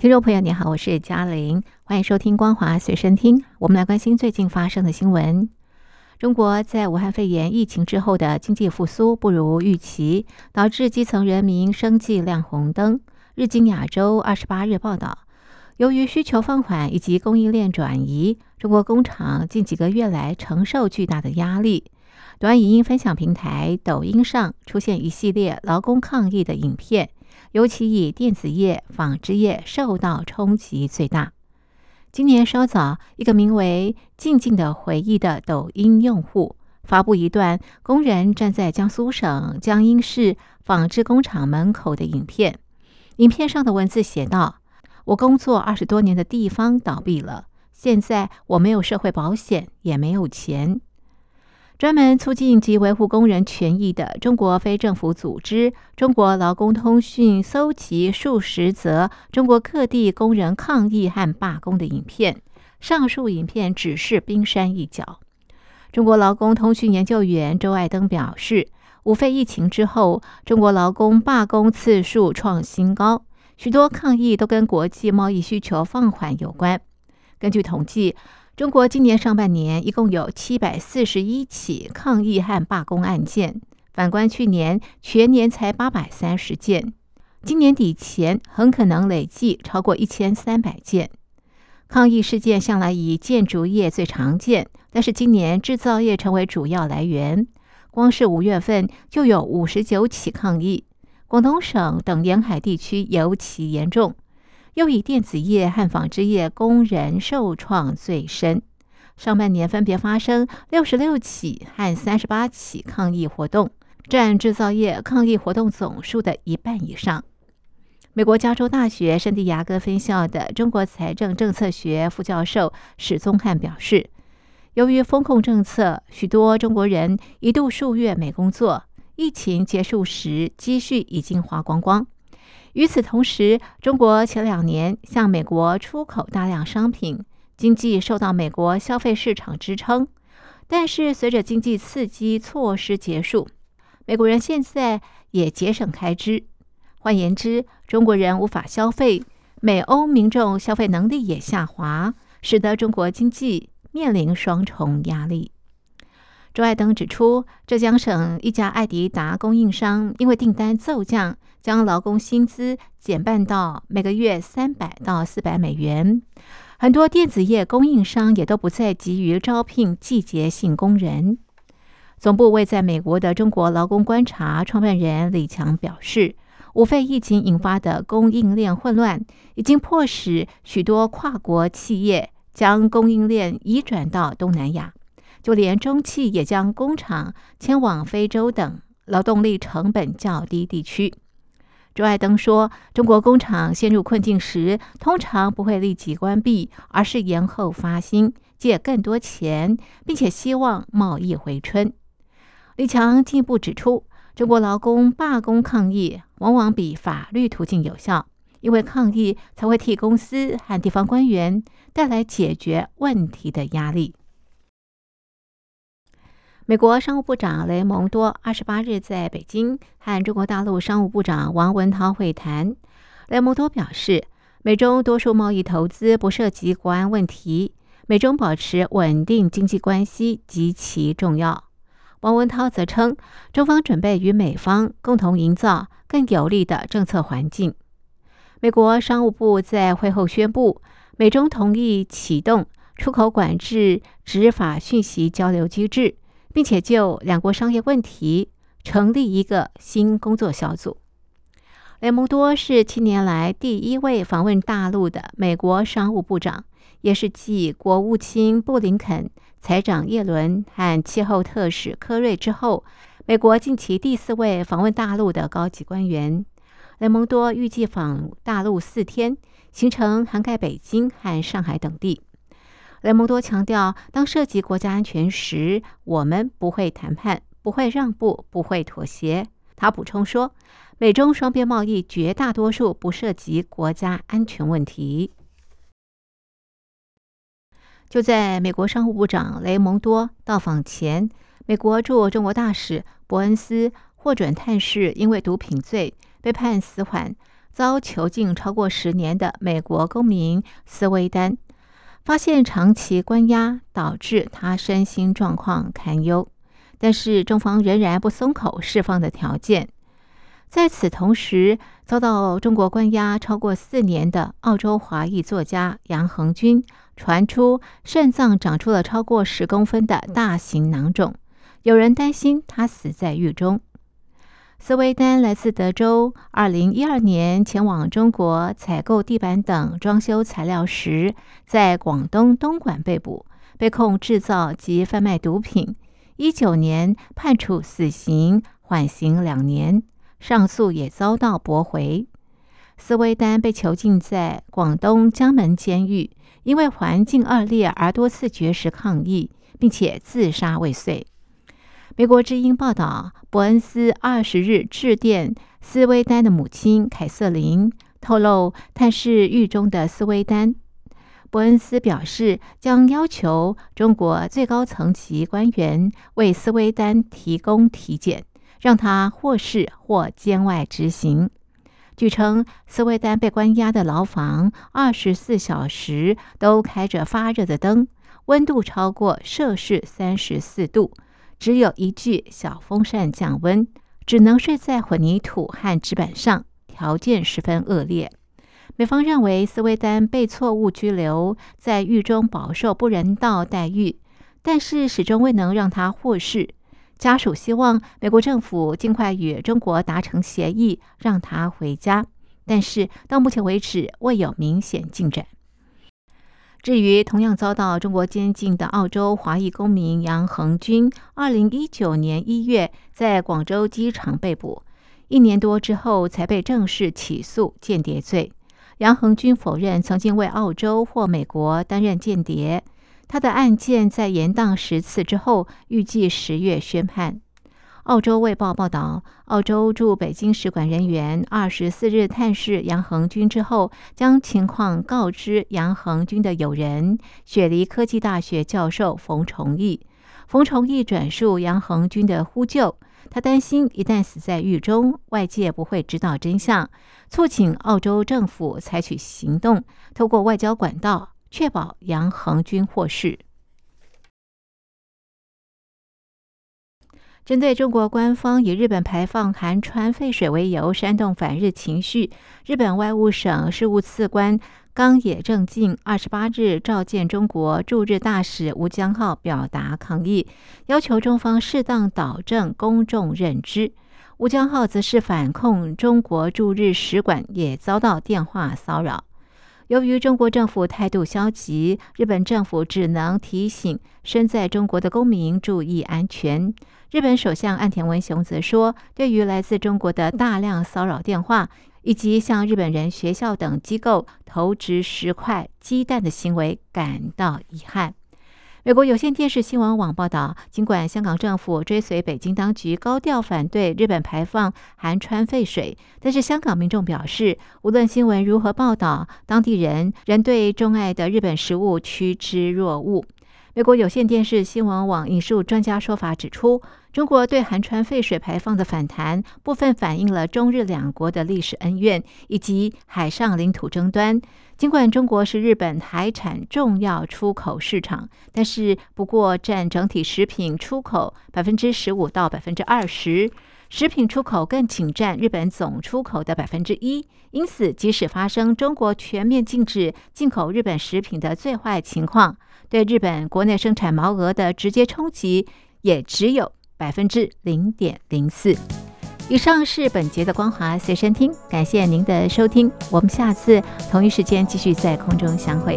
听众朋友，你好，我是嘉玲，欢迎收听《光华随身听》。我们来关心最近发生的新闻。中国在武汉肺炎疫情之后的经济复苏不如预期，导致基层人民生计亮红灯。日经亚洲二十八日报道，由于需求放缓以及供应链转移，中国工厂近几个月来承受巨大的压力。短影音分享平台抖音上出现一系列劳工抗议的影片。尤其以电子业、纺织业受到冲击最大。今年稍早，一个名为“静静的回忆”的抖音用户发布一段工人站在江苏省江阴市纺织工厂门口的影片。影片上的文字写道：“我工作二十多年的地方倒闭了，现在我没有社会保险，也没有钱。”专门促进及维护工人权益的中国非政府组织中国劳工通讯搜集数十则中国各地工人抗议和罢工的影片，上述影片只是冰山一角。中国劳工通讯研究员周爱登表示，五肺疫情之后，中国劳工罢工次数创新高，许多抗议都跟国际贸易需求放缓有关。根据统计。中国今年上半年一共有七百四十一起抗议和罢工案件，反观去年全年才八百三十件，今年底前很可能累计超过一千三百件。抗议事件向来以建筑业最常见，但是今年制造业成为主要来源，光是五月份就有五十九起抗议，广东省等沿海地区尤其严重。又以电子业和纺织业工人受创最深，上半年分别发生六十六起和三十八起抗议活动，占制造业抗议活动总数的一半以上。美国加州大学圣地亚哥分校的中国财政政策学副教授史宗汉表示，由于风控政策，许多中国人一度数月没工作，疫情结束时积蓄已经花光光。与此同时，中国前两年向美国出口大量商品，经济受到美国消费市场支撑。但是，随着经济刺激措施结束，美国人现在也节省开支。换言之，中国人无法消费，美欧民众消费能力也下滑，使得中国经济面临双重压力。朱爱登指出，浙江省一家艾迪达供应商因为订单骤降。将劳工薪资减半到每个月三百到四百美元，很多电子业供应商也都不再急于招聘季节性工人。总部位在美国的中国劳工观察创办人李强表示，五肺疫情引发的供应链混乱，已经迫使许多跨国企业将供应链移转到东南亚，就连中汽也将工厂迁往非洲等劳动力成本较低地区。朱爱登说：“中国工厂陷入困境时，通常不会立即关闭，而是延后发薪，借更多钱，并且希望贸易回春。”李强进一步指出，中国劳工罢工抗议往往比法律途径有效，因为抗议才会替公司和地方官员带来解决问题的压力。美国商务部长雷蒙多二十八日在北京和中国大陆商务部长王文涛会谈。雷蒙多表示，美中多数贸易投资不涉及国安问题，美中保持稳定经济关系极其重要。王文涛则称，中方准备与美方共同营造更有利的政策环境。美国商务部在会后宣布，美中同意启动出口管制执法讯息交流机制。并且就两国商业问题成立一个新工作小组。雷蒙多是七年来第一位访问大陆的美国商务部长，也是继国务卿布林肯、财长耶伦和气候特使科瑞之后，美国近期第四位访问大陆的高级官员。雷蒙多预计访大陆四天，行程涵盖北京和上海等地。雷蒙多强调，当涉及国家安全时，我们不会谈判，不会让步，不会妥协。他补充说，美中双边贸易绝大多数不涉及国家安全问题。就在美国商务部长雷蒙多到访前，美国驻中国大使伯恩斯获准探视因为毒品罪被判死缓、遭囚禁超过十年的美国公民斯威丹，发现长期关押导致他身心状况堪忧，但是中方仍然不松口释放的条件。在此同时，遭到中国关押超过四年的澳洲华裔作家杨恒军。传出肾脏长出了超过十公分的大型囊肿，有人担心他死在狱中。斯威丹来自德州，二零一二年前往中国采购地板等装修材料时，在广东东莞被捕，被控制造及贩卖毒品。一九年判处死刑，缓刑两年，上诉也遭到驳回。斯威丹被囚禁在广东江门监狱。因为环境恶劣而多次绝食抗议，并且自杀未遂。美国之音报道，伯恩斯二十日致电斯威丹的母亲凯瑟琳，透露探视狱中的斯威丹。伯恩斯表示，将要求中国最高层级官员为斯威丹提供体检，让他获释或监外执行。据称，斯威丹被关押的牢房二十四小时都开着发热的灯，温度超过摄氏三十四度，只有一具小风扇降温，只能睡在混凝土和纸板上，条件十分恶劣。美方认为斯威丹被错误拘留，在狱中饱受不人道待遇，但是始终未能让他获释。家属希望美国政府尽快与中国达成协议，让他回家，但是到目前为止未有明显进展。至于同样遭到中国监禁的澳洲华裔公民杨恒军，二零一九年一月在广州机场被捕，一年多之后才被正式起诉间谍罪。杨恒军否认曾经为澳洲或美国担任间谍。他的案件在延宕十次之后，预计十月宣判。澳洲卫报报道，澳洲驻北京使馆人员二十四日探视杨恒军之后，将情况告知杨恒军的友人雪梨科技大学教授冯崇义。冯崇义转述杨恒军的呼救，他担心一旦死在狱中，外界不会知道真相，促请澳洲政府采取行动，透过外交管道。确保杨恒军获释。针对中国官方以日本排放含川废水为由煽动反日情绪，日本外务省事务次官冈野正进二十八日召见中国驻日大使吴江浩，表达抗议，要求中方适当导正公众认知。吴江浩则是反控中国驻日使馆也遭到电话骚扰。由于中国政府态度消极，日本政府只能提醒身在中国的公民注意安全。日本首相岸田文雄则说，对于来自中国的大量骚扰电话以及向日本人学校等机构投掷石块、鸡蛋的行为感到遗憾。美国有线电视新闻网报道，尽管香港政府追随北京当局高调反对日本排放含川废水，但是香港民众表示，无论新闻如何报道，当地人仍对钟爱的日本食物趋之若鹜。美国有线电视新闻网引述专家说法指出，中国对含川废水排放的反弹，部分反映了中日两国的历史恩怨以及海上领土争端。尽管中国是日本海产重要出口市场，但是不过占整体食品出口百分之十五到百分之二十，食品出口更仅占日本总出口的百分之一。因此，即使发生中国全面禁止进口日本食品的最坏情况，对日本国内生产毛额的直接冲击也只有百分之零点零四。以上是本节的光华随身听，感谢您的收听，我们下次同一时间继续在空中相会。